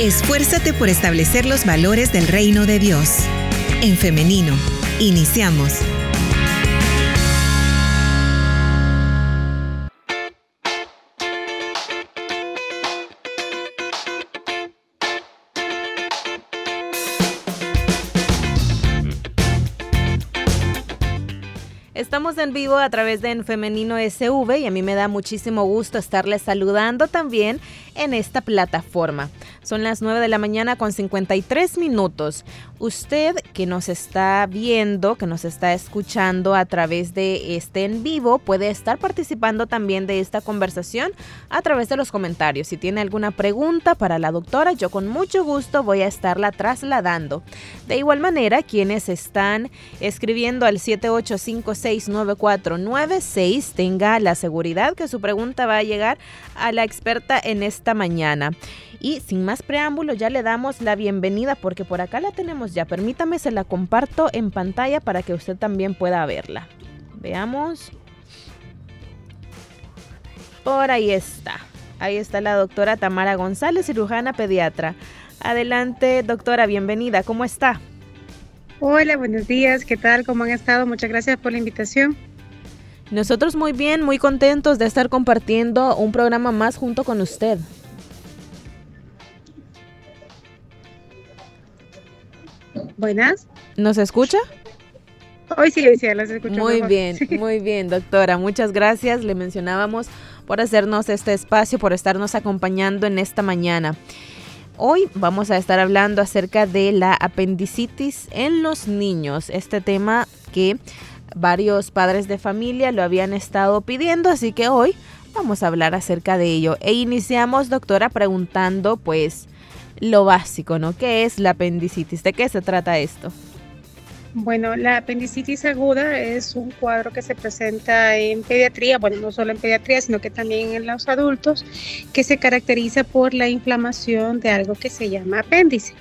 Esfuérzate por establecer los valores del reino de Dios. En femenino, iniciamos. Estamos en vivo a través de En Femenino SV y a mí me da muchísimo gusto estarles saludando también en esta plataforma. Son las 9 de la mañana con 53 minutos. Usted que nos está viendo, que nos está escuchando a través de este en vivo, puede estar participando también de esta conversación a través de los comentarios. Si tiene alguna pregunta para la doctora, yo con mucho gusto voy a estarla trasladando. De igual manera, quienes están escribiendo al 78569496, tenga la seguridad que su pregunta va a llegar a la experta en esta mañana. Y sin más preámbulo, ya le damos la bienvenida porque por acá la tenemos ya. Permítame, se la comparto en pantalla para que usted también pueda verla. Veamos. Por ahí está. Ahí está la doctora Tamara González, cirujana pediatra. Adelante, doctora, bienvenida. ¿Cómo está? Hola, buenos días. ¿Qué tal? ¿Cómo han estado? Muchas gracias por la invitación. Nosotros muy bien, muy contentos de estar compartiendo un programa más junto con usted. Buenas. ¿Nos escucha? Hoy sí, hoy sí, las escucho. Muy bien, muy bien, doctora. Muchas gracias. Le mencionábamos por hacernos este espacio, por estarnos acompañando en esta mañana. Hoy vamos a estar hablando acerca de la apendicitis en los niños, este tema que varios padres de familia lo habían estado pidiendo, así que hoy vamos a hablar acerca de ello. E iniciamos, doctora, preguntando pues lo básico, ¿no? ¿Qué es la apendicitis? ¿De qué se trata esto? Bueno, la apendicitis aguda es un cuadro que se presenta en pediatría, bueno, no solo en pediatría, sino que también en los adultos, que se caracteriza por la inflamación de algo que se llama apéndice,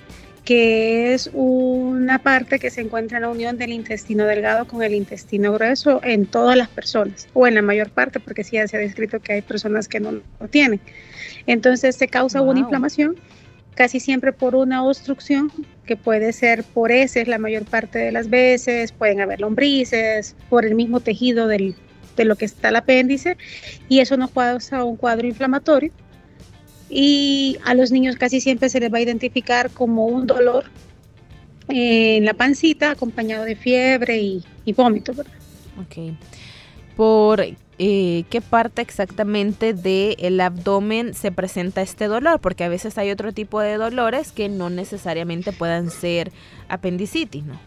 que es una parte que se encuentra en la unión del intestino delgado con el intestino grueso en todas las personas, o en la mayor parte, porque sí ya se ha descrito que hay personas que no lo tienen. Entonces se causa una inflamación casi siempre por una obstrucción que puede ser por heces la mayor parte de las veces, pueden haber lombrices, por el mismo tejido de lo que está el apéndice y eso nos causa un cuadro inflamatorio y a los niños casi siempre se les va a identificar como un dolor en la pancita acompañado de fiebre y, y vómito. ¿verdad? Ok. ¿Por eh, qué parte exactamente del abdomen se presenta este dolor? Porque a veces hay otro tipo de dolores que no necesariamente puedan ser apendicitis, ¿no?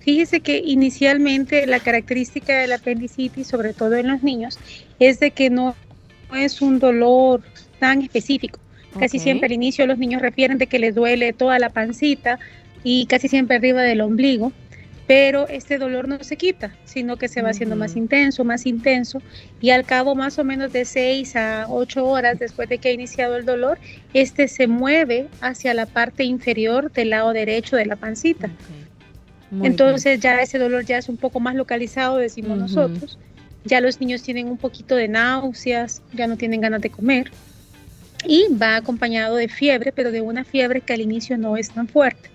Fíjese que inicialmente la característica de la apendicitis, sobre todo en los niños, es de que no es un dolor tan específico. Casi siempre al inicio los niños refieren de que les duele toda la pancita y casi siempre arriba del ombligo pero este dolor no se quita, sino que se va haciendo más intenso, más intenso, y al cabo más o menos de 6 a 8 horas después de que ha iniciado el dolor, este se mueve hacia la parte inferior del lado derecho de la pancita. Entonces ya ese dolor ya es un poco más localizado, decimos nosotros. Ya los niños tienen un poquito de náuseas, ya no tienen ganas de comer. Y va acompañado de fiebre, pero de una fiebre que al inicio no es tan fuerte.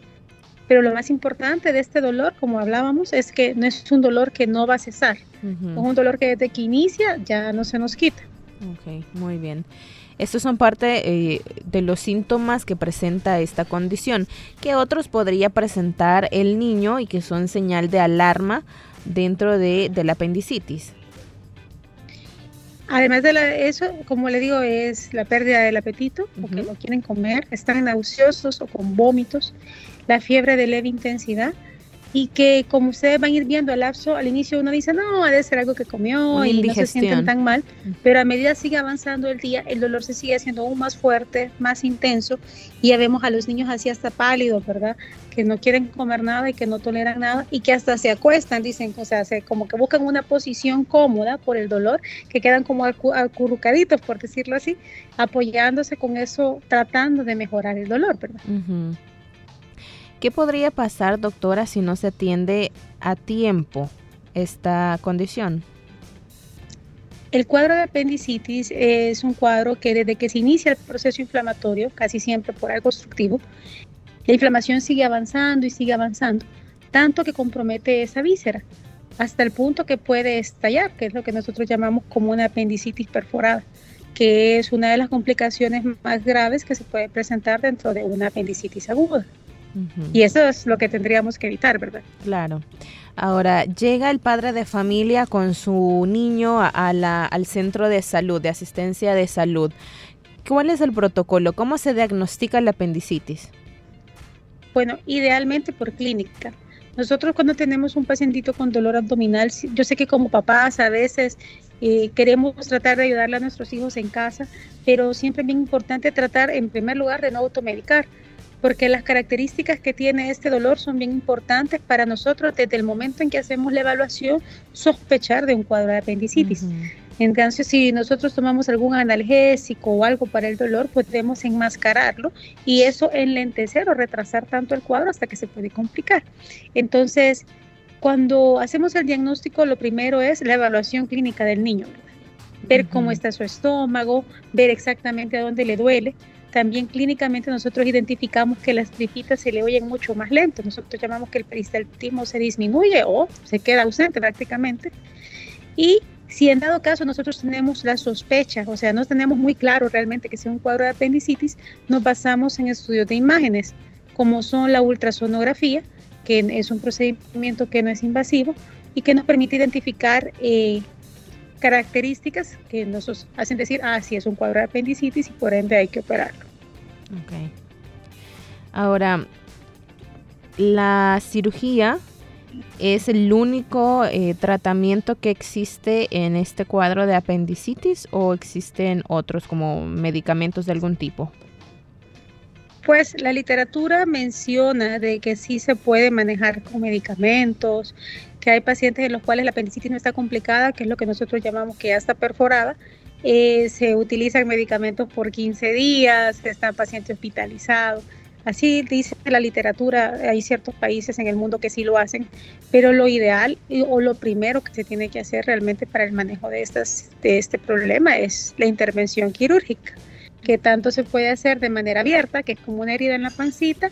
Pero lo más importante de este dolor, como hablábamos, es que no es un dolor que no va a cesar. Es un dolor que desde que inicia ya no se nos quita. Ok, muy bien. Estos son parte eh, de los síntomas que presenta esta condición. ¿Qué otros podría presentar el niño y que son señal de alarma dentro de, la apendicitis? Además de eso, como le digo, es la pérdida del apetito, porque no quieren comer, están nauseosos o con vómitos, la fiebre de leve intensidad y que como ustedes van a ir viendo al lapso, al inicio uno dice, no, ha de ser algo que comió y no se sienten tan mal, pero a medida sigue avanzando el día, el dolor se sigue haciendo aún más fuerte, más intenso y ya vemos a los niños así hasta pálidos, ¿verdad? Que no quieren comer nada y que no toleran nada y que hasta se acuestan, dicen, o sea, se, como que buscan una posición cómoda por el dolor, que quedan como acurrucaditos, por decirlo así, apoyándose con eso, tratando de mejorar el dolor, ¿verdad? ¿Qué podría pasar, doctora, si no se atiende a tiempo esta condición? El cuadro de apendicitis es un cuadro que desde que se inicia el proceso inflamatorio, casi siempre por algo obstructivo, la inflamación sigue avanzando y sigue avanzando, tanto que compromete esa víscera, hasta el punto que puede estallar, que es lo que nosotros llamamos como una apendicitis perforada, que es una de las complicaciones más graves que se puede presentar dentro de una apendicitis aguda. Y eso es lo que tendríamos que evitar, ¿verdad? Claro. Ahora, llega el padre de familia con su niño a la, al centro de salud, de asistencia de salud. ¿Cuál es el protocolo? ¿Cómo se diagnostica la apendicitis? Bueno, idealmente por clínica. Nosotros cuando tenemos un pacientito con dolor abdominal, yo sé que como papás a veces eh, queremos tratar de ayudarle a nuestros hijos en casa, pero siempre es bien importante tratar en primer lugar de no automedicar porque las características que tiene este dolor son bien importantes para nosotros desde el momento en que hacemos la evaluación sospechar de un cuadro de apendicitis. Entonces, si nosotros tomamos algún analgésico o algo para el dolor, podemos enmascararlo y eso enlentecer o retrasar tanto el cuadro hasta que se puede complicar. Entonces, cuando hacemos el diagnóstico, lo primero es la evaluación clínica del niño, ver cómo está su estómago, ver exactamente a dónde le duele también clínicamente nosotros identificamos que las tripitas se le oyen mucho más lento. Nosotros llamamos que el peristaltismo se disminuye o se queda ausente prácticamente. Y si en dado caso nosotros tenemos la sospecha, o sea, no tenemos muy claro realmente que sea un cuadro de apendicitis, nos basamos en estudios de imágenes, como son la ultrasonografía, que es un procedimiento que no es invasivo y que nos permite identificar eh, características que nos hacen decir, ah, sí es un cuadro de apendicitis y por ende hay que operarlo. Ok. Ahora, la cirugía es el único eh, tratamiento que existe en este cuadro de apendicitis o existen otros como medicamentos de algún tipo? Pues la literatura menciona de que sí se puede manejar con medicamentos, que hay pacientes en los cuales la apendicitis no está complicada, que es lo que nosotros llamamos que ya está perforada. Eh, se utilizan medicamentos por 15 días, está el paciente hospitalizado. Así dice la literatura, hay ciertos países en el mundo que sí lo hacen, pero lo ideal o lo primero que se tiene que hacer realmente para el manejo de, estas, de este problema es la intervención quirúrgica, que tanto se puede hacer de manera abierta, que es como una herida en la pancita,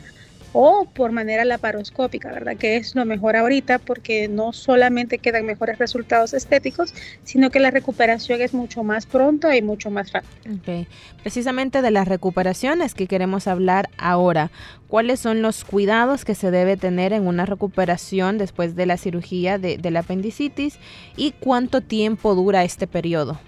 o por manera laparoscópica, ¿verdad? Que es lo mejor ahorita porque no solamente quedan mejores resultados estéticos, sino que la recuperación es mucho más pronto y mucho más fácil. Okay. Precisamente de las recuperaciones que queremos hablar ahora. ¿Cuáles son los cuidados que se debe tener en una recuperación después de la cirugía de, de la apendicitis y cuánto tiempo dura este periodo?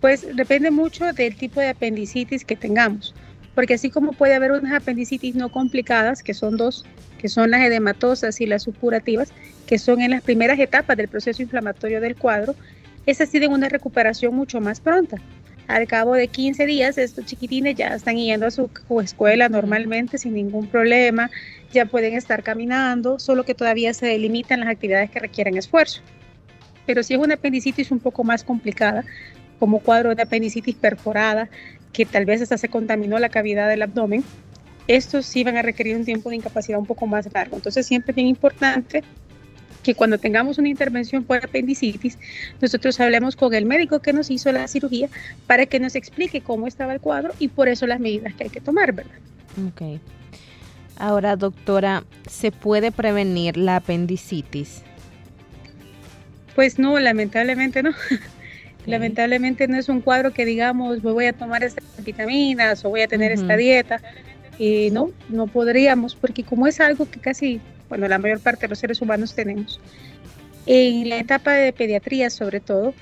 Pues depende mucho del tipo de apendicitis que tengamos porque así como puede haber unas apendicitis no complicadas, que son dos, que son las edematosas y las supurativas, que son en las primeras etapas del proceso inflamatorio del cuadro, esas tienen una recuperación mucho más pronta. Al cabo de 15 días, estos chiquitines ya están yendo a su escuela normalmente sin ningún problema, ya pueden estar caminando, solo que todavía se delimitan las actividades que requieren esfuerzo. Pero si es una apendicitis un poco más complicada, como cuadro de apendicitis perforada, que tal vez hasta se contaminó la cavidad del abdomen, estos sí van a requerir un tiempo de incapacidad un poco más largo. Entonces siempre es bien importante que cuando tengamos una intervención por apendicitis, nosotros hablemos con el médico que nos hizo la cirugía para que nos explique cómo estaba el cuadro y por eso las medidas que hay que tomar, ¿verdad? Ok. Ahora, doctora, ¿se puede prevenir la apendicitis? Pues no, lamentablemente no. Lamentablemente no es un cuadro que digamos, voy a tomar estas vitaminas o voy a tener esta dieta. Y no, no podríamos, porque como es algo que casi, bueno, la mayor parte de los seres humanos tenemos, en la etapa de pediatría sobre todo,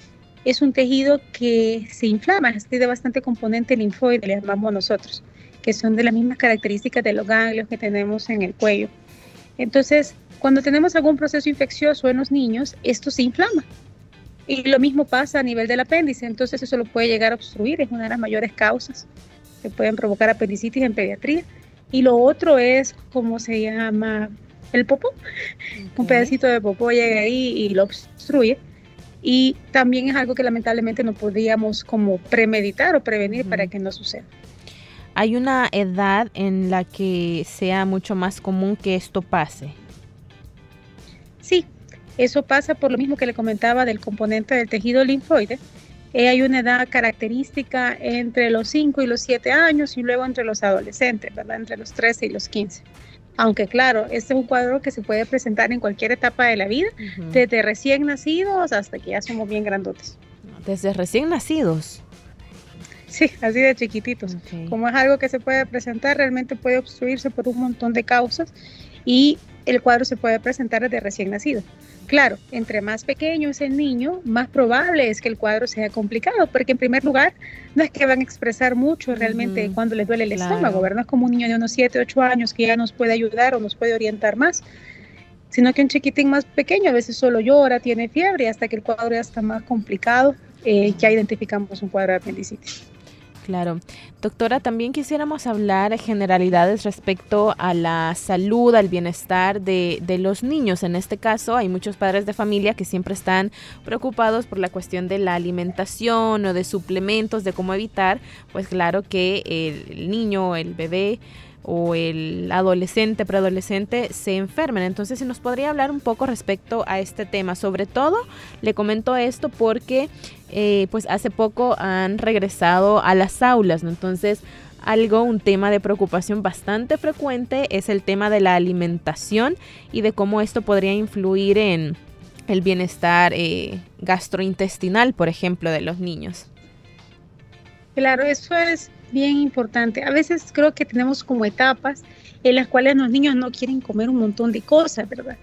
es un tejido que se inflama, tiene bastante componente linfoide, le llamamos nosotros, que son de las mismas características de los ganglios que tenemos en el cuello. Entonces, cuando tenemos algún proceso infeccioso en los niños, esto se inflama y lo mismo pasa a nivel del apéndice, entonces eso lo puede llegar a obstruir, es una de las mayores causas que pueden provocar apendicitis en pediatría. Y lo otro es, ¿cómo se llama? El popó. Un pedacito de popó llega ahí y lo obstruye. Y también es algo que lamentablemente no podríamos como premeditar o prevenir para que no suceda. ¿Hay una edad en la que sea mucho más común que esto pase? Sí, Eso pasa por lo mismo que le comentaba del componente del tejido linfoide. Eh, hay una edad característica entre los 5 y los 7 años y luego entre los adolescentes, ¿verdad? Entre los 13 y los 15. Aunque claro, este es un cuadro que se puede presentar en cualquier etapa de la vida, desde recién nacidos hasta que ya somos bien grandotes. Desde recién nacidos. Sí, así de chiquititos. Como es algo que se puede presentar, realmente puede obstruirse por un montón de causas y el cuadro se puede presentar desde recién nacido. Claro, entre más pequeño es el niño, más probable es que el cuadro sea complicado, porque en primer lugar no es que van a expresar mucho realmente cuando les duele el estómago, ¿verdad? No es como un niño de unos 7, 8 años que ya nos puede ayudar o nos puede orientar más, sino que un chiquitín más pequeño a veces solo llora, tiene fiebre, hasta que el cuadro ya está más complicado, eh, ya identificamos un cuadro de apendicitis. Claro. Doctora, también quisiéramos hablar generalidades respecto a la salud, al bienestar de, de, los niños. En este caso, hay muchos padres de familia que siempre están preocupados por la cuestión de la alimentación o de suplementos, de cómo evitar, pues claro que el niño, el bebé, o el adolescente, preadolescente se enfermen. Entonces, si nos podría hablar un poco respecto a este tema. Sobre todo, le comento esto porque eh, pues hace poco han regresado a las aulas, ¿no? Entonces, algo, un tema de preocupación bastante frecuente es el tema de la alimentación y de cómo esto podría influir en el bienestar eh, gastrointestinal, por ejemplo, de los niños. Claro, eso es bien importante. A veces creo que tenemos como etapas en las cuales los niños no quieren comer un montón de cosas, ¿verdad?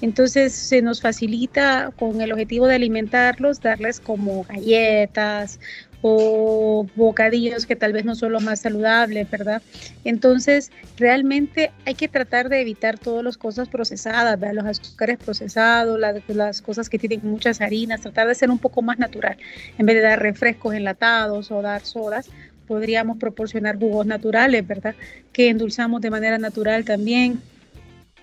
Entonces se nos facilita con el objetivo de alimentarlos, darles como galletas o bocadillos que tal vez no son los más saludables, ¿verdad? Entonces realmente hay que tratar de evitar todas las cosas procesadas, ¿verdad? los azúcares procesados, las, las cosas que tienen muchas harinas, tratar de ser un poco más natural. En vez de dar refrescos enlatados o dar sodas, podríamos proporcionar jugos naturales, ¿verdad? Que endulzamos de manera natural también.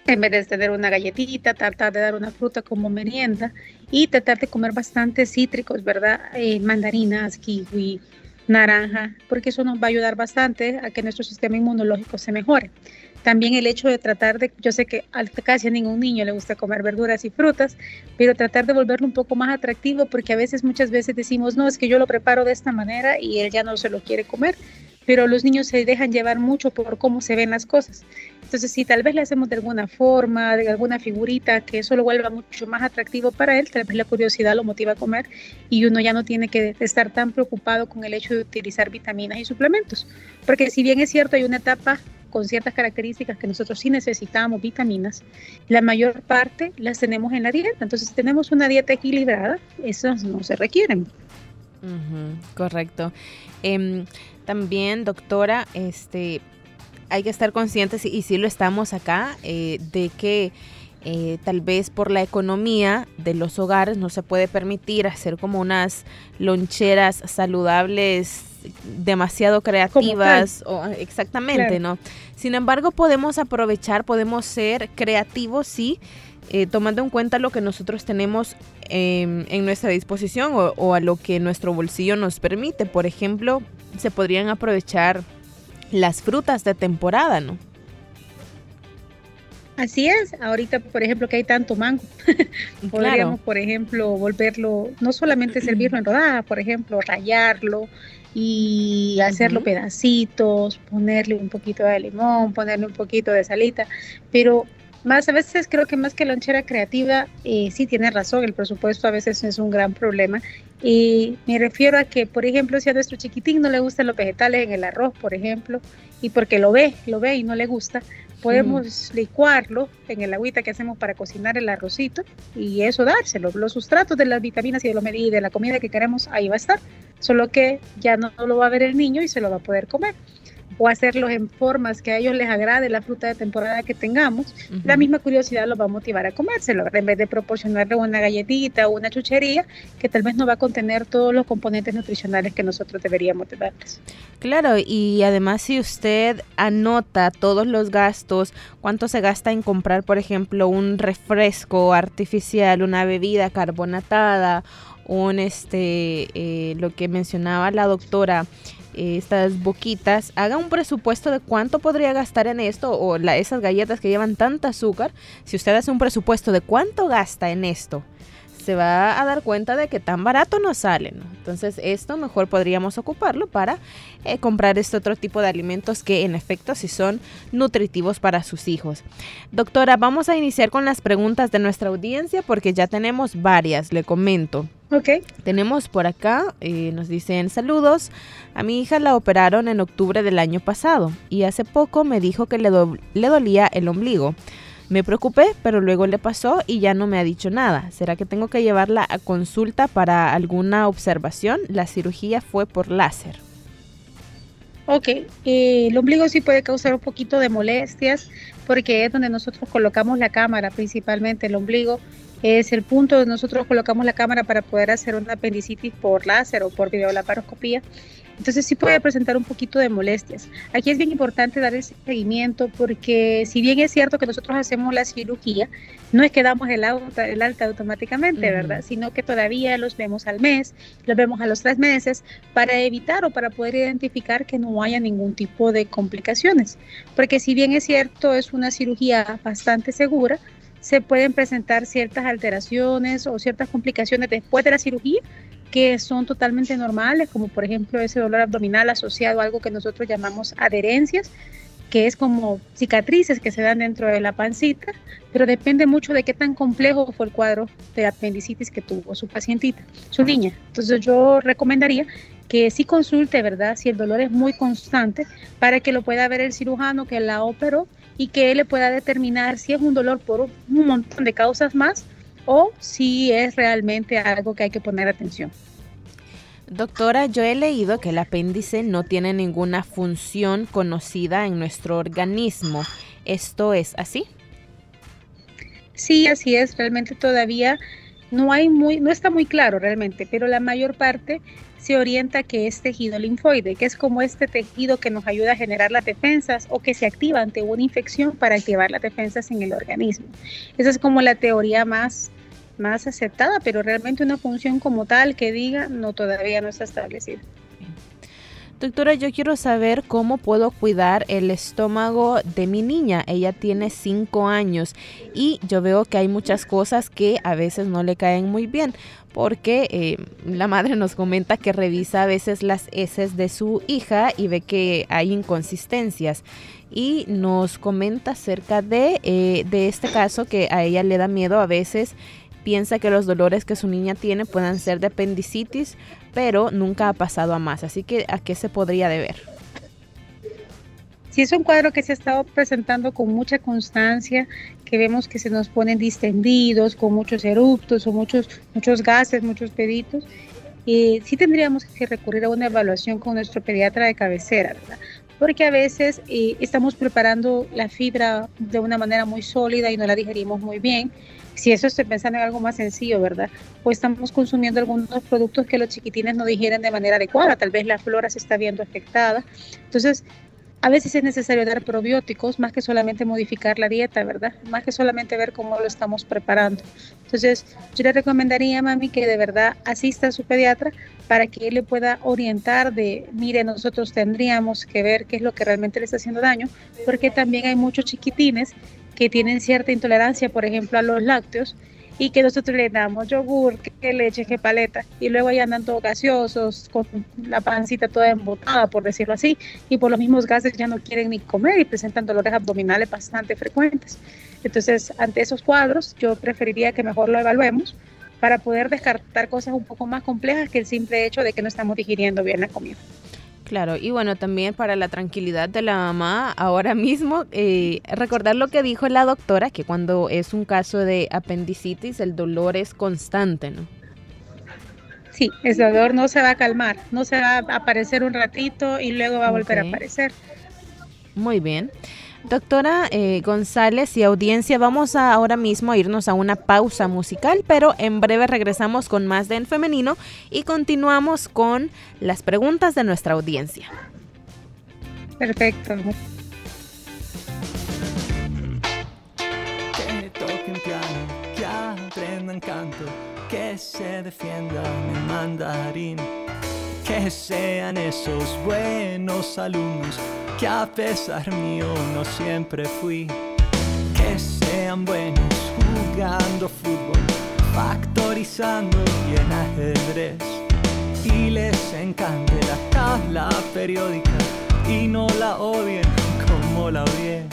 En vez de tener una galletita, tratar de dar una fruta como merienda y tratar de comer bastantes cítricos, ¿verdad? Eh, mandarinas, kiwi, naranja, porque eso nos va a ayudar bastante a que nuestro sistema inmunológico se mejore. También el hecho de tratar de, yo sé que casi a ningún niño le gusta comer verduras y frutas, pero tratar de volverlo un poco más atractivo porque a veces, muchas veces decimos, no, es que yo lo preparo de esta manera y él ya no se lo quiere comer, pero los niños se dejan llevar mucho por cómo se ven las cosas. Entonces, si tal vez le hacemos de alguna forma, de alguna figurita, que eso lo vuelva mucho más atractivo para él, tal vez la curiosidad lo motiva a comer y uno ya no tiene que estar tan preocupado con el hecho de utilizar vitaminas y suplementos. Porque si bien es cierto, hay una etapa con ciertas características que nosotros sí necesitamos, vitaminas, la mayor parte las tenemos en la dieta. Entonces, si tenemos una dieta equilibrada, esas no se requieren. Correcto. Em, también, doctora, este, hay que estar conscientes, y sí lo estamos acá, eh, de que eh, tal vez por la economía de los hogares no se puede permitir hacer como unas loncheras saludables demasiado creativas o exactamente, ¿no? Sin embargo, podemos aprovechar, podemos ser creativos, sí, eh, tomando en cuenta lo que nosotros tenemos em, en nuestra disposición o, a lo que nuestro bolsillo nos permite. Por ejemplo, se podrían aprovechar las frutas de temporada, ¿no? Así es, ahorita por ejemplo que hay tanto mango, podríamos por ejemplo volverlo, no solamente servirlo en rodajas, por ejemplo rayarlo, y hacerlo pedacitos, ponerle un poquito de limón, ponerle un poquito de salita, pero más a veces creo que más que lonchera creativa, eh, sí tiene razón, el presupuesto a veces es un gran problema. Y me refiero a que, por ejemplo, si a nuestro chiquitín no le gustan los vegetales en el arroz, por ejemplo, y porque lo ve, lo ve y no le gusta, podemos licuarlo en el agüita que hacemos para cocinar el arrocito y eso dárselo. Los sustratos de las vitaminas y de, los, y de la comida que queremos, ahí va a estar solo que ya no lo va a ver el niño y se lo va a poder comer o hacerlos en formas que a ellos les agrade la fruta de temporada que tengamos, la misma curiosidad los va a motivar a comérselo, en vez de proporcionarle una galletita o una chuchería que tal vez no va a contener todos los componentes nutricionales que nosotros deberíamos de darles. Claro, y además si usted anota todos los gastos, cuánto se gasta en comprar, por ejemplo, un refresco artificial, una bebida carbonatada, un este eh, lo que mencionaba la doctora estas boquitas, haga un presupuesto de cuánto podría gastar en esto o la, esas galletas que llevan tanta azúcar. Si usted hace un presupuesto de cuánto gasta en esto, se va a dar cuenta de que tan barato no sale. Entonces esto mejor podríamos ocuparlo para eh, comprar este otro tipo de alimentos que en efecto sí son nutritivos para sus hijos. Doctora, vamos a iniciar con las preguntas de nuestra audiencia porque ya tenemos varias, le comento. Ok. Tenemos por acá, eh, nos dicen saludos. A mi hija la operaron en octubre del año pasado y hace poco me dijo que le, le dolía el ombligo. Me preocupé, pero luego le pasó y ya no me ha dicho nada. ¿Será que tengo que llevarla a consulta para alguna observación? La cirugía fue por láser. Ok, eh, el ombligo sí puede causar un poquito de molestias porque es donde nosotros colocamos la cámara, principalmente el ombligo es el punto donde nosotros colocamos la cámara para poder hacer una apendicitis por láser o por videolaparoscopía entonces sí puede presentar un poquito de molestias. Aquí es bien importante dar el seguimiento porque si bien es cierto que nosotros hacemos la cirugía, no es que damos el, alta, el alta automáticamente, ¿verdad? Sino que todavía los vemos al mes, los vemos a los tres meses para evitar o para poder identificar que no haya ningún tipo de complicaciones. Porque si bien es cierto, es una cirugía bastante segura, se pueden presentar ciertas alteraciones o ciertas complicaciones después de la cirugía que son totalmente normales, como por ejemplo ese dolor abdominal asociado a algo que nosotros llamamos adherencias, que es como cicatrices que se dan dentro de la pancita, pero depende mucho de qué tan complejo fue el cuadro de apendicitis que tuvo su pacientita, su niña. Entonces yo recomendaría que sí consulte, ¿verdad? Si el dolor es muy constante, para que lo pueda ver el cirujano que la operó y que él le pueda determinar si es un dolor por un montón de causas más o si es realmente algo que hay que poner atención. Doctora, yo he leído que el apéndice no tiene ninguna función conocida en nuestro organismo. ¿Esto es así? Sí, así es. Realmente todavía no hay muy, no está muy claro realmente, pero la mayor parte se orienta que es tejido linfoide, que es como este tejido que nos ayuda a generar las defensas o que se activa ante una infección para activar las defensas en el organismo. Esa es como la teoría más más aceptada, pero realmente una función como tal que diga no todavía no está establecida. Doctora, yo quiero saber cómo puedo cuidar el estómago de mi niña. Ella tiene 5 años y yo veo que hay muchas cosas que a veces no le caen muy bien porque eh, la madre nos comenta que revisa a veces las heces de su hija y ve que hay inconsistencias y nos comenta acerca de, eh, de este caso que a ella le da miedo a veces piensa que los dolores que su niña tiene puedan ser de apendicitis, pero nunca ha pasado a más. Así que, ¿a qué se podría deber? Si es un cuadro que se ha estado presentando con mucha constancia, que vemos que se nos ponen distendidos, con muchos eruptos o muchos, muchos gases, muchos peditos, eh, sí tendríamos que recurrir a una evaluación con nuestro pediatra de cabecera, ¿verdad? Porque a veces eh, estamos preparando la fibra de una manera muy sólida y no la digerimos muy bien si eso estoy pensando en algo más sencillo, ¿verdad? Pues estamos consumiendo algunos productos que los chiquitines no digieren de manera adecuada, tal vez la flora se está viendo afectada. Entonces, a veces es necesario dar probióticos más que solamente modificar la dieta, ¿verdad? Más que solamente ver cómo lo estamos preparando. Entonces, yo le recomendaría, mami, que de verdad asista a su pediatra para que él le pueda orientar de, mire, nosotros tendríamos que ver qué es lo que realmente le está haciendo daño, porque también hay muchos chiquitines que tienen cierta intolerancia, por ejemplo, a los lácteos, y que nosotros le damos yogur, que leche, que paleta, y luego ahí andan todos gaseosos, con la pancita toda embotada, por decirlo así, y por los mismos gases ya no quieren ni comer y presentan dolores abdominales bastante frecuentes. Entonces, ante esos cuadros, yo preferiría que mejor lo evaluemos para poder descartar cosas un poco más complejas que el simple hecho de que no estamos digiriendo bien la comida. Claro, y bueno, también para la tranquilidad de la mamá, ahora mismo, eh, recordar lo que dijo la doctora, que cuando es un caso de apendicitis, el dolor es constante, ¿no? Sí, el dolor no se va a calmar, no se va a aparecer un ratito y luego va a volver a aparecer. Muy bien. Doctora eh, González y audiencia, vamos a ahora mismo a irnos a una pausa musical, pero en breve regresamos con más de En Femenino y continuamos con las preguntas de nuestra audiencia. Perfecto. Que toquen piano, que aprendan canto, que se defienda mi mandarín, que sean esos buenos alumnos que a pesar mío no siempre fui. Que sean buenos jugando fútbol, factorizando y en ajedrez. Y les encante la tabla periódica y no la odien como la odié.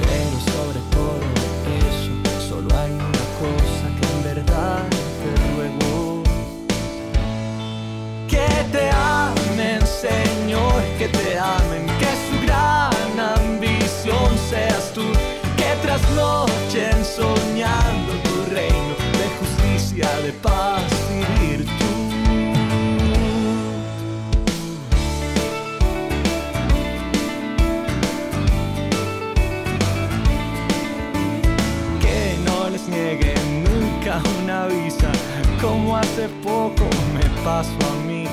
Pero sobre todo eso, solo hay una cosa que en verdad te ruego. Que te amen, Señor, que te amen, de paz y. Que no les nieguen nunca una visa, como hace poco me pasó a mí.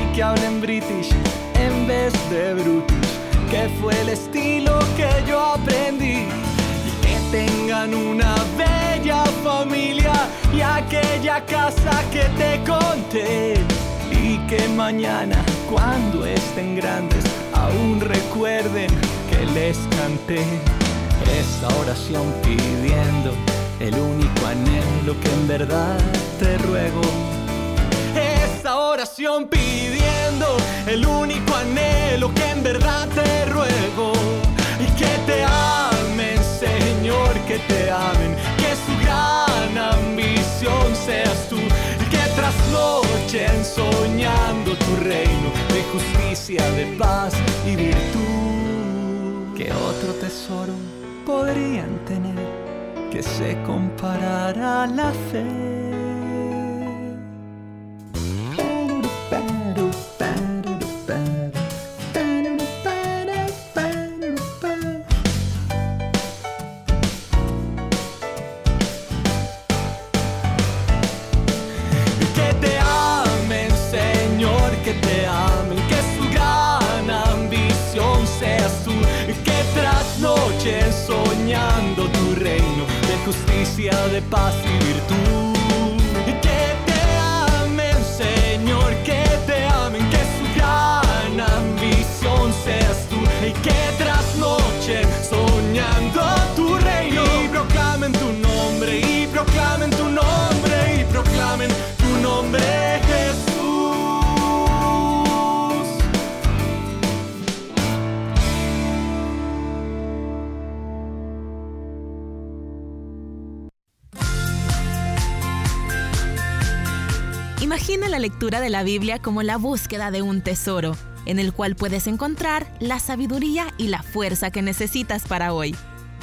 Y que hablen british en vez de brutish, que fue el estilo que yo aprendí. Y que tengan una bella familia y aquella casa que te conté. Y que mañana, cuando estén grandes, aún recuerden que les canté esta oración pidiendo el único anhelo que en verdad te ruego. Esta oración pidiendo el único anhelo que en verdad te ruego. Y que te amen, Señor, que te amen, su gran ambición seas tú. Y que trasnochen soñando tu reino de justicia, de paz y virtud. Que otro tesoro podrían tener que se comparara a la fe. De la Biblia como la búsqueda de un tesoro, en el cual puedes encontrar la sabiduría y la fuerza que necesitas para hoy.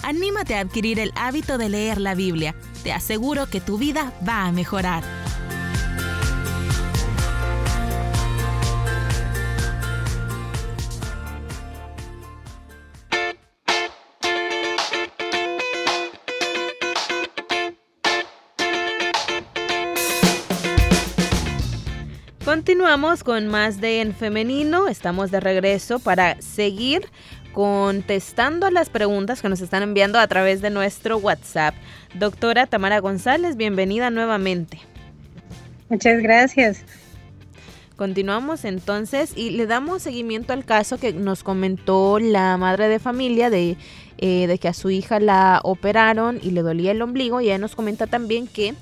Anímate a adquirir el hábito de leer la Biblia. Te aseguro que tu vida va a mejorar. Continuamos con más de En Femenino. Estamos de regreso para seguir contestando a las preguntas que nos están enviando a través de nuestro WhatsApp. Doctora Tamara González, bienvenida nuevamente. Muchas gracias. Continuamos entonces y le damos seguimiento al caso que nos comentó la madre de familia de, eh, de que a su hija la operaron y le dolía el ombligo y ella nos comenta también que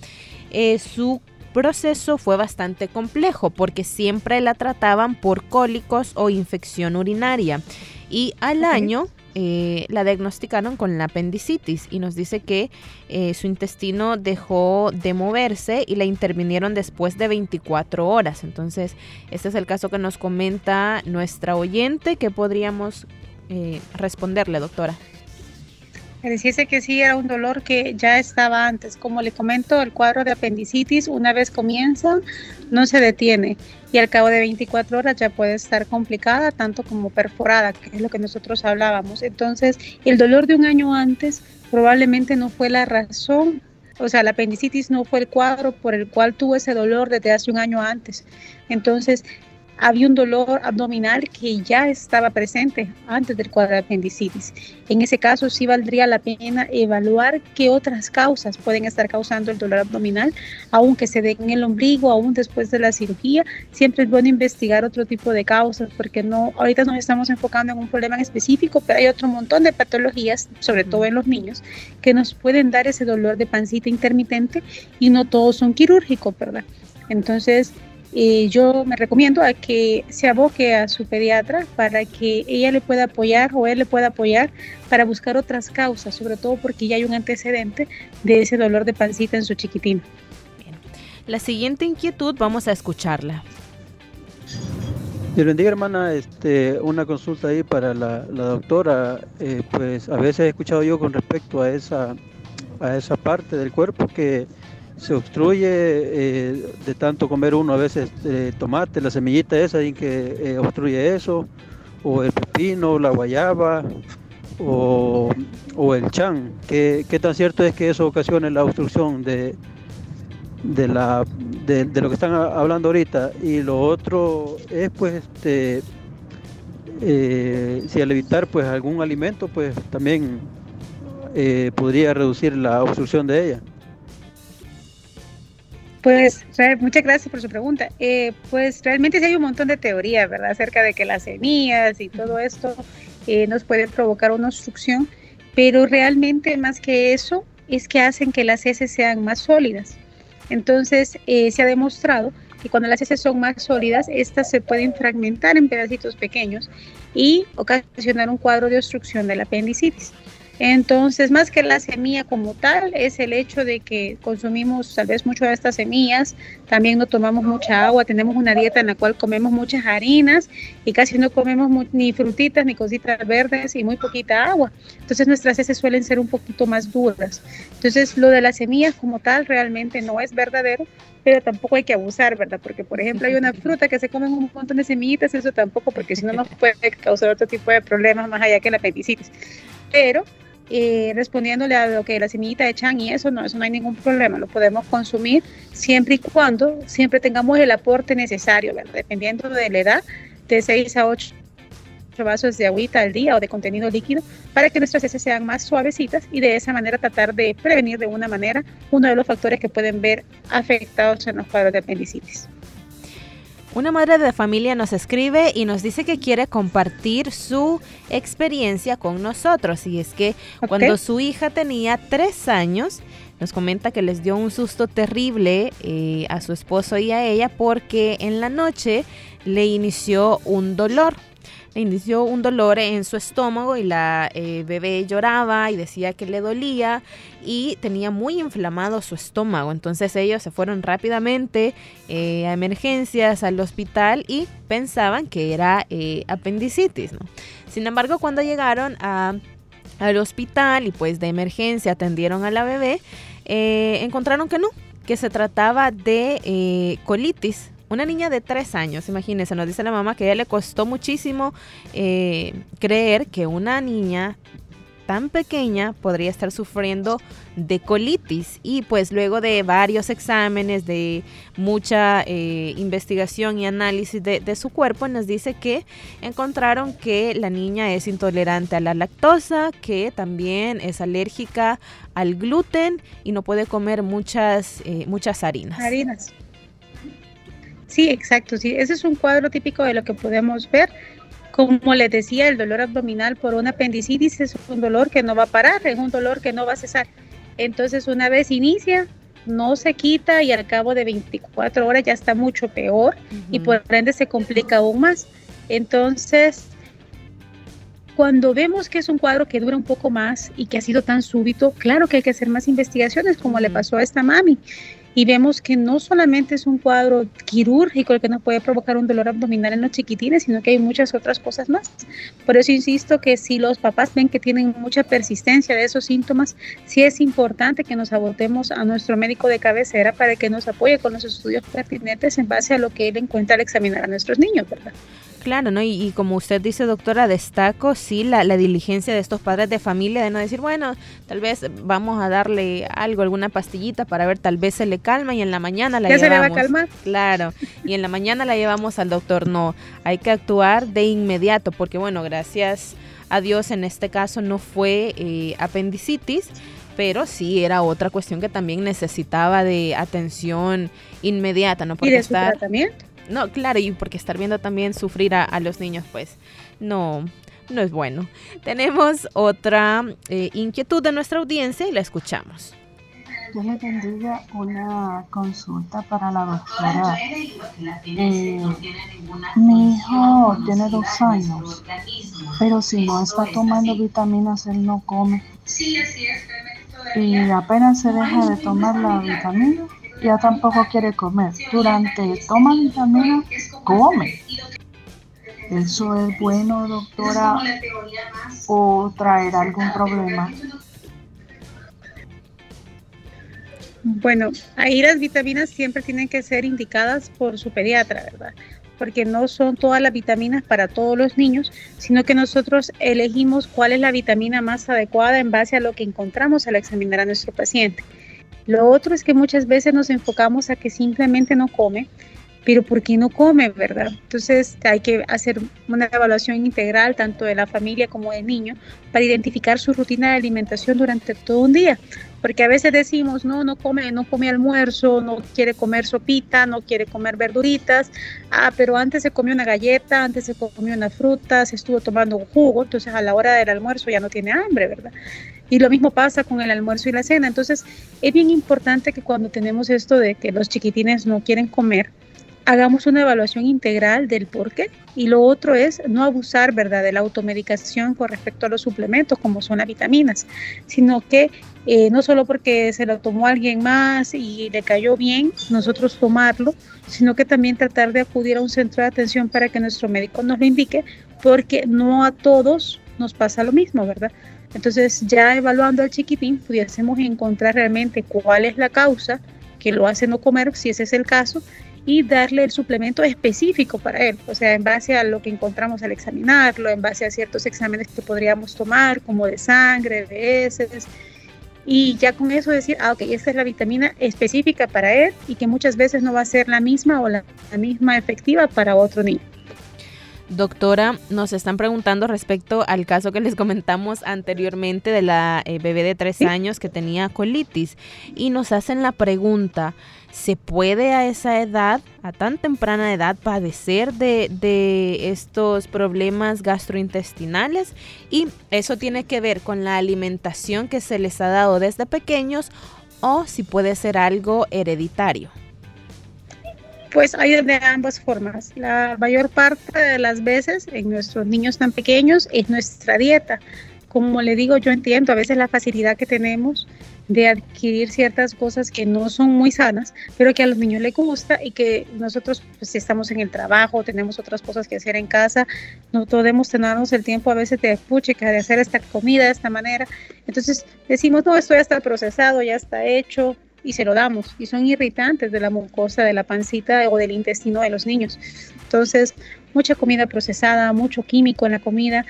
eh, su proceso fue bastante complejo porque siempre la trataban por cólicos o infección urinaria y al año eh, la diagnosticaron con la apendicitis y nos dice que eh, su intestino dejó de moverse y la intervinieron después de 24 horas. Entonces, este es el caso que nos comenta nuestra oyente. que podríamos eh, responderle, doctora? Decía que sí era un dolor que ya estaba antes. Como le comento, el cuadro de apendicitis una vez comienza no se detiene y al cabo de 24 horas ya puede estar complicada tanto como perforada, que es lo que nosotros hablábamos. Entonces, el dolor de un año antes probablemente no fue la razón, o sea, la apendicitis no fue el cuadro por el cual tuvo ese dolor desde hace un año antes. Entonces, había un dolor abdominal que ya estaba presente antes del cuadro de apendicitis. En ese caso sí valdría la pena evaluar qué otras causas pueden estar causando el dolor abdominal, aunque se dé en el ombligo, aún después de la cirugía. Siempre es bueno investigar otro tipo de causas porque no, ahorita nos estamos enfocando en un problema específico, pero hay otro montón de patologías, sobre todo en los niños, que nos pueden dar ese dolor de pancita intermitente y no todos son quirúrgicos, ¿verdad? Entonces, y yo me recomiendo a que se aboque a su pediatra para que ella le pueda apoyar o él le pueda apoyar para buscar otras causas, sobre todo porque ya hay un antecedente de ese dolor de pancita en su chiquitín. La siguiente inquietud vamos a escucharla. Dios bendiga hermana, este, una consulta ahí para la, doctora, eh, pues a veces he escuchado yo con respecto a esa, a esa parte del cuerpo que se obstruye eh, de tanto comer uno a veces eh, tomate, la semillita esa y que eh, obstruye eso, o el pepino, la guayaba, o, el chan. ¿Qué, ¿Qué, tan cierto es que eso ocasione la obstrucción de, de, la, de, lo que están hablando ahorita? Y lo otro es pues este, si al evitar pues algún alimento pues también podría reducir la obstrucción de ella. Pues muchas gracias por su pregunta. Eh, pues realmente sí hay un montón de teorías, ¿verdad? Acerca de que las semillas y todo esto eh, nos pueden provocar una obstrucción, pero realmente más que eso es que hacen que las heces sean más sólidas. Entonces eh, se ha demostrado que cuando las heces son más sólidas, estas se pueden fragmentar en pedacitos pequeños y ocasionar un cuadro de obstrucción del apendicitis. Entonces, más que la semilla como tal, es el hecho de que consumimos tal vez mucho de estas semillas, también no tomamos mucha agua, tenemos una dieta en la cual comemos muchas harinas y casi no comemos ni frutitas ni cositas verdes y muy poquita agua. Entonces, nuestras heces suelen ser un poquito más duras. Entonces, lo de las semillas como tal realmente no es verdadero, pero tampoco hay que abusar, ¿verdad? Porque, por ejemplo, hay una fruta que se comen un montón de semillitas, eso tampoco, porque si no nos puede causar otro tipo de problemas más allá que la apendicitis. Pero eh, respondiéndole a lo que la semillita de chan y eso, no, eso no hay ningún problema, lo podemos consumir siempre y cuando siempre tengamos el aporte necesario, dependiendo de la edad, de 6 a 8 vasos de agüita al día o de contenido líquido para que nuestras heces sean más suavecitas y de esa manera tratar de prevenir de una manera uno de los factores que pueden ver afectados en los cuadros de apendicitis. Una madre de familia nos escribe y nos dice que quiere compartir su experiencia con nosotros. Y es que cuando su hija tenía tres años, nos comenta que les dio un susto terrible eh, a su esposo y a ella porque en la noche le inició un dolor le inició un dolor en su estómago y la eh, bebé lloraba y decía que le dolía y tenía muy inflamado su estómago. Entonces ellos se fueron rápidamente eh, a emergencias al hospital y pensaban que era eh, apendicitis. Sin embargo, cuando llegaron al hospital y pues de emergencia atendieron a la bebé, encontraron que no, que se trataba de colitis una niña de tres años, imagínense, nos dice la mamá que a ella le costó muchísimo eh, creer que una niña tan pequeña podría estar sufriendo de colitis y pues luego de varios exámenes, de mucha eh, investigación y análisis de, su cuerpo, nos dice que encontraron que la niña es intolerante a la lactosa, que también es alérgica al gluten y no puede comer muchas, eh, muchas. Harinas. Sí, exacto. Sí, ese es un cuadro típico de lo que podemos ver. Como les decía, el dolor abdominal por una apendicitis es un dolor que no va a parar, es un dolor que no va a cesar. Entonces, una vez inicia, no se quita y al cabo de 24 horas ya está mucho peor y por ende se complica aún más. Entonces, cuando vemos que es un cuadro que dura un poco más y que ha sido tan súbito, claro que hay que hacer más investigaciones como le pasó a esta mami y vemos que no solamente es un cuadro quirúrgico el que nos puede provocar un dolor abdominal en los chiquitines, sino que hay muchas otras cosas más. Por eso insisto que si los papás ven que tienen mucha persistencia de esos síntomas, sí es importante que nos abotemos a nuestro médico de cabecera para que nos apoye con los estudios pertinentes en base a lo que él encuentra al examinar a nuestros niños, ¿verdad? Claro, ¿no? Y, como usted dice, doctora, destaco sí la, diligencia de estos padres de familia de no decir, bueno, tal vez vamos a darle algo, alguna pastillita para ver, tal vez se le calma y en la mañana la ¿Ya llevamos. se le va a calmar? Claro, y en la mañana la llevamos al doctor. No, hay que actuar de inmediato, porque bueno, gracias a Dios en este caso no fue eh, apendicitis, pero sí era otra cuestión que también necesitaba de atención inmediata, ¿no? Porque ¿Y de estar, tratamiento? No, claro, y porque estar viendo también sufrir a, los niños, pues no, no es bueno. Tenemos otra eh, inquietud de nuestra audiencia y la escuchamos. Yo le tendría una consulta para la doctora. Eh, mi hijo tiene dos años, pero si no está tomando vitaminas, él no come. Y apenas se deja de tomar la vitamina, ya tampoco quiere comer. Durante toma vitamina, come. ¿Eso es bueno, doctora? ¿O traer algún problema? Bueno, ahí las vitaminas siempre tienen que ser indicadas por su pediatra, ¿verdad? Porque no son todas las vitaminas para todos los niños, sino que nosotros elegimos cuál es la vitamina más adecuada en base a lo que encontramos al examinar a nuestro paciente. Lo otro es que muchas veces nos enfocamos a que simplemente no come, pero ¿por qué no come, verdad? Entonces hay que hacer una evaluación integral tanto de la familia como del niño para identificar su rutina de alimentación durante todo un día. Porque a veces decimos, no, no come, no come almuerzo, no quiere comer sopita, no quiere comer verduritas, ah, pero antes se comió una galleta, antes se comió una fruta, se estuvo tomando un jugo, entonces a la hora del almuerzo ya no tiene hambre, ¿verdad? Y lo mismo pasa con el almuerzo y la cena. Entonces, es bien importante que cuando tenemos esto de que los chiquitines no quieren comer, hagamos una evaluación integral del por qué. Y lo otro es no abusar, ¿verdad?, de la automedicación con respecto a los suplementos, como son las vitaminas, sino que eh, no solo porque se lo tomó alguien más y le cayó bien, nosotros tomarlo, sino que también tratar de acudir a un centro de atención para que nuestro médico nos lo indique, porque no a todos nos pasa lo mismo, ¿verdad? Entonces, ya evaluando al chiquitín, pudiésemos encontrar realmente cuál es la causa que lo hace no comer, si ese es el caso, y darle el suplemento específico para él, o sea, en base a lo que encontramos al examinarlo, en base a ciertos exámenes que podríamos tomar, como de sangre, de heces, y ya con eso decir, ah, ok, esta es la vitamina específica para él y que muchas veces no va a ser la misma o la misma efectiva para otro niño. Doctora, nos están preguntando respecto al caso que les comentamos anteriormente de la eh, bebé de tres años que tenía colitis y nos hacen la pregunta, ¿se puede a esa edad, a tan temprana edad, padecer de, de estos problemas gastrointestinales? Y eso tiene que ver con la alimentación que se les ha dado desde pequeños o si puede ser algo hereditario. Pues hay de ambas formas. La mayor parte de las veces en nuestros niños tan pequeños es nuestra dieta. Como le digo, yo entiendo a veces la facilidad que tenemos de adquirir ciertas cosas que no son muy sanas, pero que a los niños les gusta y que nosotros pues, estamos en el trabajo, tenemos otras cosas que hacer en casa, no podemos tenernos el tiempo a veces de puchica, de hacer esta comida de esta manera. Entonces decimos, no, esto ya está procesado, ya está hecho, y se lo damos y son irritantes de la mucosa, de la pancita o del intestino de los niños. Entonces, mucha comida procesada, mucho químico en la comida,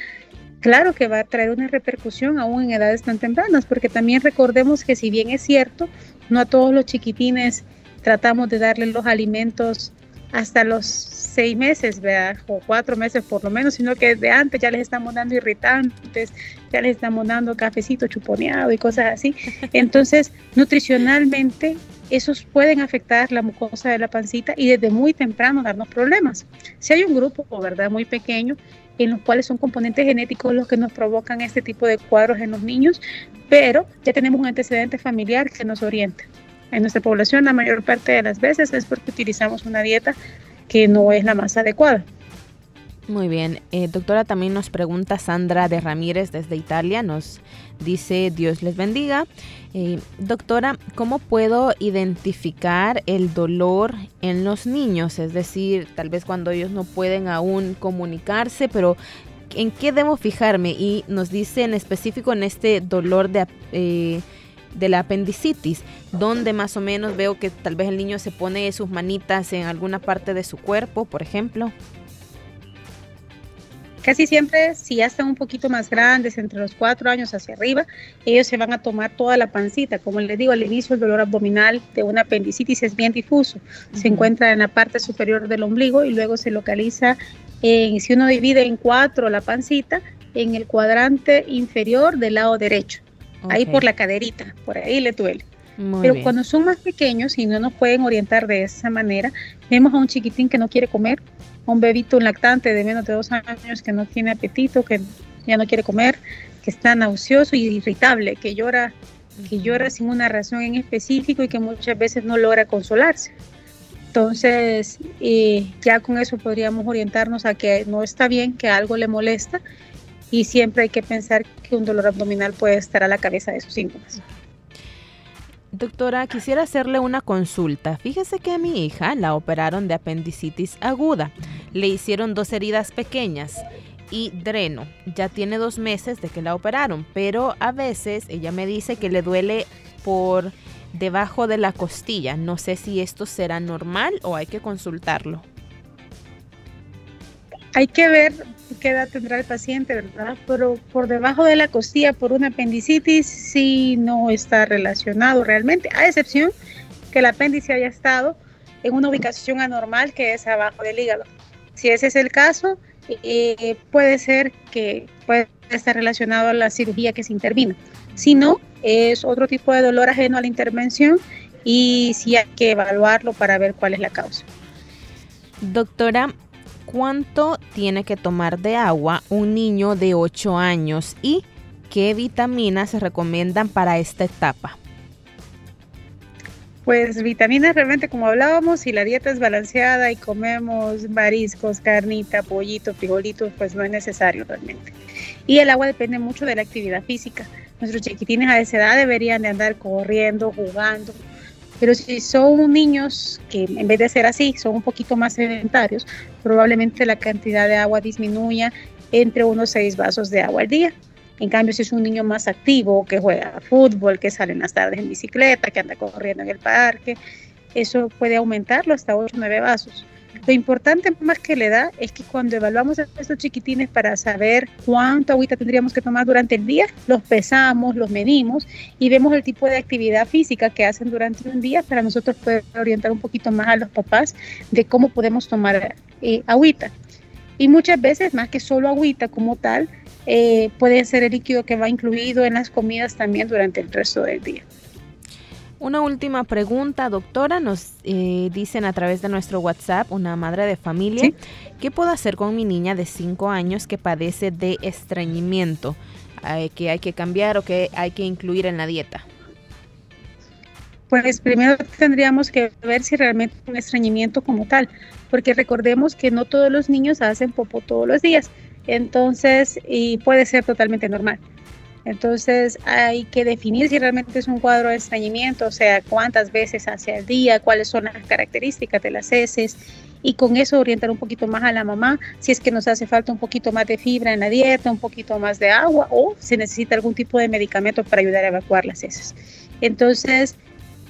claro que va a traer una repercusión aún en edades tan tempranas, porque también recordemos que si bien es cierto, no a todos los chiquitines tratamos de darle los alimentos hasta los seis meses, o cuatro meses por lo menos, sino que de antes ya les estamos dando irritantes, ya les estamos dando cafecito chuponeado y cosas así. Entonces, nutricionalmente, esos pueden afectar la mucosa de la pancita y desde muy temprano darnos problemas. Si hay un grupo, ¿verdad?, muy pequeño, en los cuales son componentes genéticos los que nos provocan este tipo de cuadros en los niños, pero ya tenemos un antecedente familiar que nos orienta. En nuestra población la mayor parte de las veces es porque utilizamos una dieta que no es la más adecuada. Muy bien. Eh, doctora, también nos pregunta Sandra de Ramírez desde Italia. Nos dice, Dios les bendiga. Eh, doctora, ¿cómo puedo identificar el dolor en los niños? Es decir, tal vez cuando ellos no pueden aún comunicarse, pero ¿en qué debo fijarme? Y nos dice en específico en este dolor de... Eh, de la apendicitis, donde más o menos veo que tal vez el niño se pone sus manitas en alguna parte de su cuerpo, por ejemplo. Casi siempre, si ya están un poquito más grandes, entre los cuatro años hacia arriba, ellos se van a tomar toda la pancita. Como les digo, al inicio el dolor abdominal de una apendicitis es bien difuso. Se encuentra en la parte superior del ombligo y luego se localiza, en, si uno divide en cuatro la pancita, en el cuadrante inferior del lado derecho. Ahí por la caderita, por ahí le duele. Pero cuando son más pequeños y no nos pueden orientar de esa manera, vemos a un chiquitín que no quiere comer, un bebito lactante de menos de dos años que no tiene apetito, que ya no quiere comer, que está nauseoso y irritable, que llora, que llora sin una razón en específico y que muchas veces no logra consolarse. Entonces, eh, ya con eso podríamos orientarnos a que no está bien, que algo le molesta y siempre hay que pensar que un dolor abdominal puede estar a la cabeza de sus síntomas. Doctora, quisiera hacerle una consulta. Fíjese que a mi hija la operaron de apendicitis aguda. Le hicieron dos heridas pequeñas y dreno. Ya tiene dos meses de que la operaron, pero a veces ella me dice que le duele por debajo de la costilla. No sé si esto será normal o hay que consultarlo. Hay que ver qué edad tendrá el paciente, ¿verdad? Pero por debajo de la costilla por una apendicitis sí no está relacionado realmente, a excepción que el apéndice haya estado en una ubicación anormal que es abajo del hígado. Si ese es el caso, puede ser que puede estar relacionado a la cirugía que se intervino. Si no, es otro tipo de dolor ajeno a la intervención y sí hay que evaluarlo para ver cuál es la causa. Doctora, cuánto tiene que tomar de agua un niño de 8 años y qué vitaminas se recomiendan para esta etapa. Pues vitaminas realmente como hablábamos, si la dieta es balanceada y comemos mariscos, carnita, pollito, frijolitos, pues no es necesario realmente. Y el agua depende mucho de la actividad física. Nuestros chiquitines a esa edad deberían de andar corriendo, jugando, pero si son niños que en vez de ser así, son un poquito más sedentarios, probablemente la cantidad de agua disminuya entre unos seis vasos de agua al día. En cambio, si es un niño más activo, que juega fútbol, que sale en las tardes en bicicleta, que anda corriendo en el parque, eso puede aumentarlo hasta 8 o 9 vasos. Lo importante más que le da es que cuando evaluamos a estos chiquitines para saber cuánto agüita tendríamos que tomar durante el día, los pesamos, los medimos y vemos el tipo de actividad física que hacen durante un día para nosotros poder orientar un poquito más a los papás de cómo podemos tomar eh, agüita. Y muchas veces, más que solo agüita como tal, eh, puede ser el líquido que va incluido en las comidas también durante el resto del día. Una última pregunta, doctora. Nos eh, dicen a través de nuestro WhatsApp, una madre de familia, ¿qué puedo hacer con mi niña de 5 años que padece de estreñimiento? Eh, ¿Que hay que cambiar o que hay que incluir en la dieta? Pues primero tendríamos que ver si realmente es un estreñimiento como tal, porque recordemos que no todos los niños hacen popo todos los días, entonces y puede ser totalmente normal. Entonces hay que definir si realmente es un cuadro de estreñimiento, o sea, cuántas veces hace al día, cuáles son las características de las heces y con eso orientar un poquito más a la mamá si es que nos hace falta un poquito más de fibra en la dieta, un poquito más de agua o si necesita algún tipo de medicamento para ayudar a evacuar las heces. Entonces,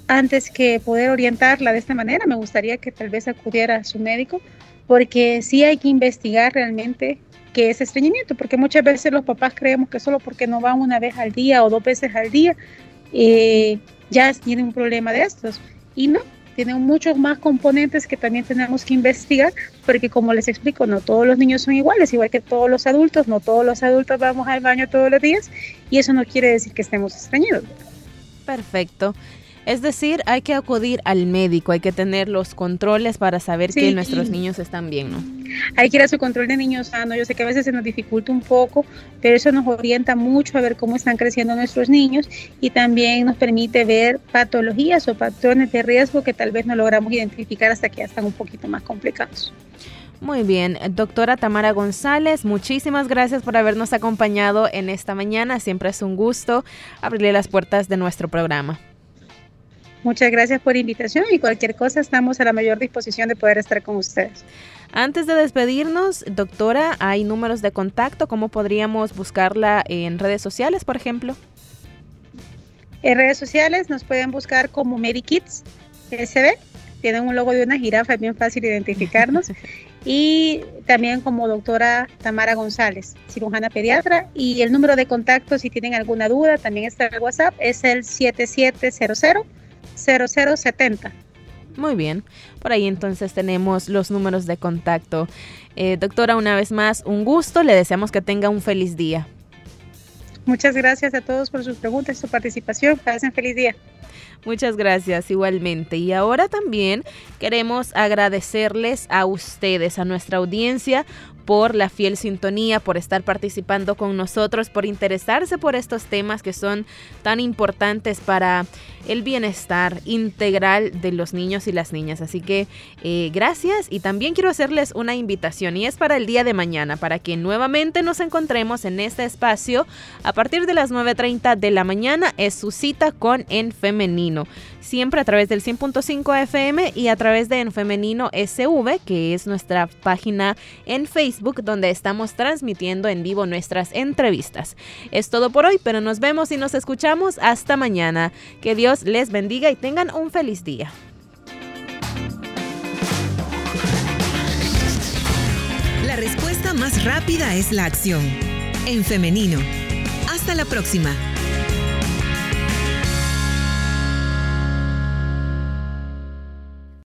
antes que poder orientarla de esta manera, me gustaría que tal vez acudiera a su médico porque sí hay que investigar realmente es estreñimiento, porque muchas veces los papás creemos que solo porque no van una vez al día o dos veces al día, eh, ya tienen un problema de estos. Y no, tienen muchos más componentes que también tenemos que investigar, porque como les explico, no todos los niños son iguales, igual que todos los adultos, no todos los adultos vamos al baño todos los días, y eso no quiere decir que estemos estreñidos. Perfecto. Es decir, hay que acudir al médico, hay que tener los controles para saber que nuestros niños están bien, ¿no? Hay que ir a su control de niños sanos. Yo sé que a veces se nos dificulta un poco, pero eso nos orienta mucho a ver cómo están creciendo nuestros niños y también nos permite ver patologías o patrones de riesgo que tal vez no logramos identificar hasta que ya están un poquito más complicados. Muy bien, doctora Tamara González, muchísimas gracias por habernos acompañado en esta mañana. Siempre es un gusto abrirle las puertas de nuestro programa. Muchas gracias por la invitación y cualquier cosa estamos a la mayor disposición de poder estar con ustedes. Antes de despedirnos, doctora, ¿hay números de contacto? ¿Cómo podríamos buscarla en redes sociales, por ejemplo? En redes sociales nos pueden buscar como MediKids SB. Tienen un logo de una jirafa, es bien fácil identificarnos. y también como doctora Tamara González, cirujana pediatra. Y el número de contacto, si tienen alguna duda, también está el WhatsApp, es el 7700-0070. Muy bien, por ahí entonces tenemos los números de contacto. Eh, doctora, una vez más, un gusto, le deseamos que tenga un feliz día. Muchas gracias a todos por sus preguntas y su participación. Pasen feliz día. Muchas gracias igualmente. Y ahora también queremos agradecerles a ustedes, a nuestra audiencia, por la fiel sintonía, por estar participando con nosotros, por interesarse por estos temas que son tan importantes para el bienestar integral de los niños y las niñas. Así que eh, gracias y también quiero hacerles una invitación y es para el día de mañana, para que nuevamente nos encontremos en este espacio a partir de las 9.30 de la mañana. Es su cita con En Femenino siempre a través del 100.5 FM y a través de En Femenino SV, que es nuestra página en Facebook donde estamos transmitiendo en vivo nuestras entrevistas. Es todo por hoy, pero nos vemos y nos escuchamos hasta mañana. Que Dios les bendiga y tengan un feliz día. La respuesta más rápida es la acción. En femenino. Hasta la próxima.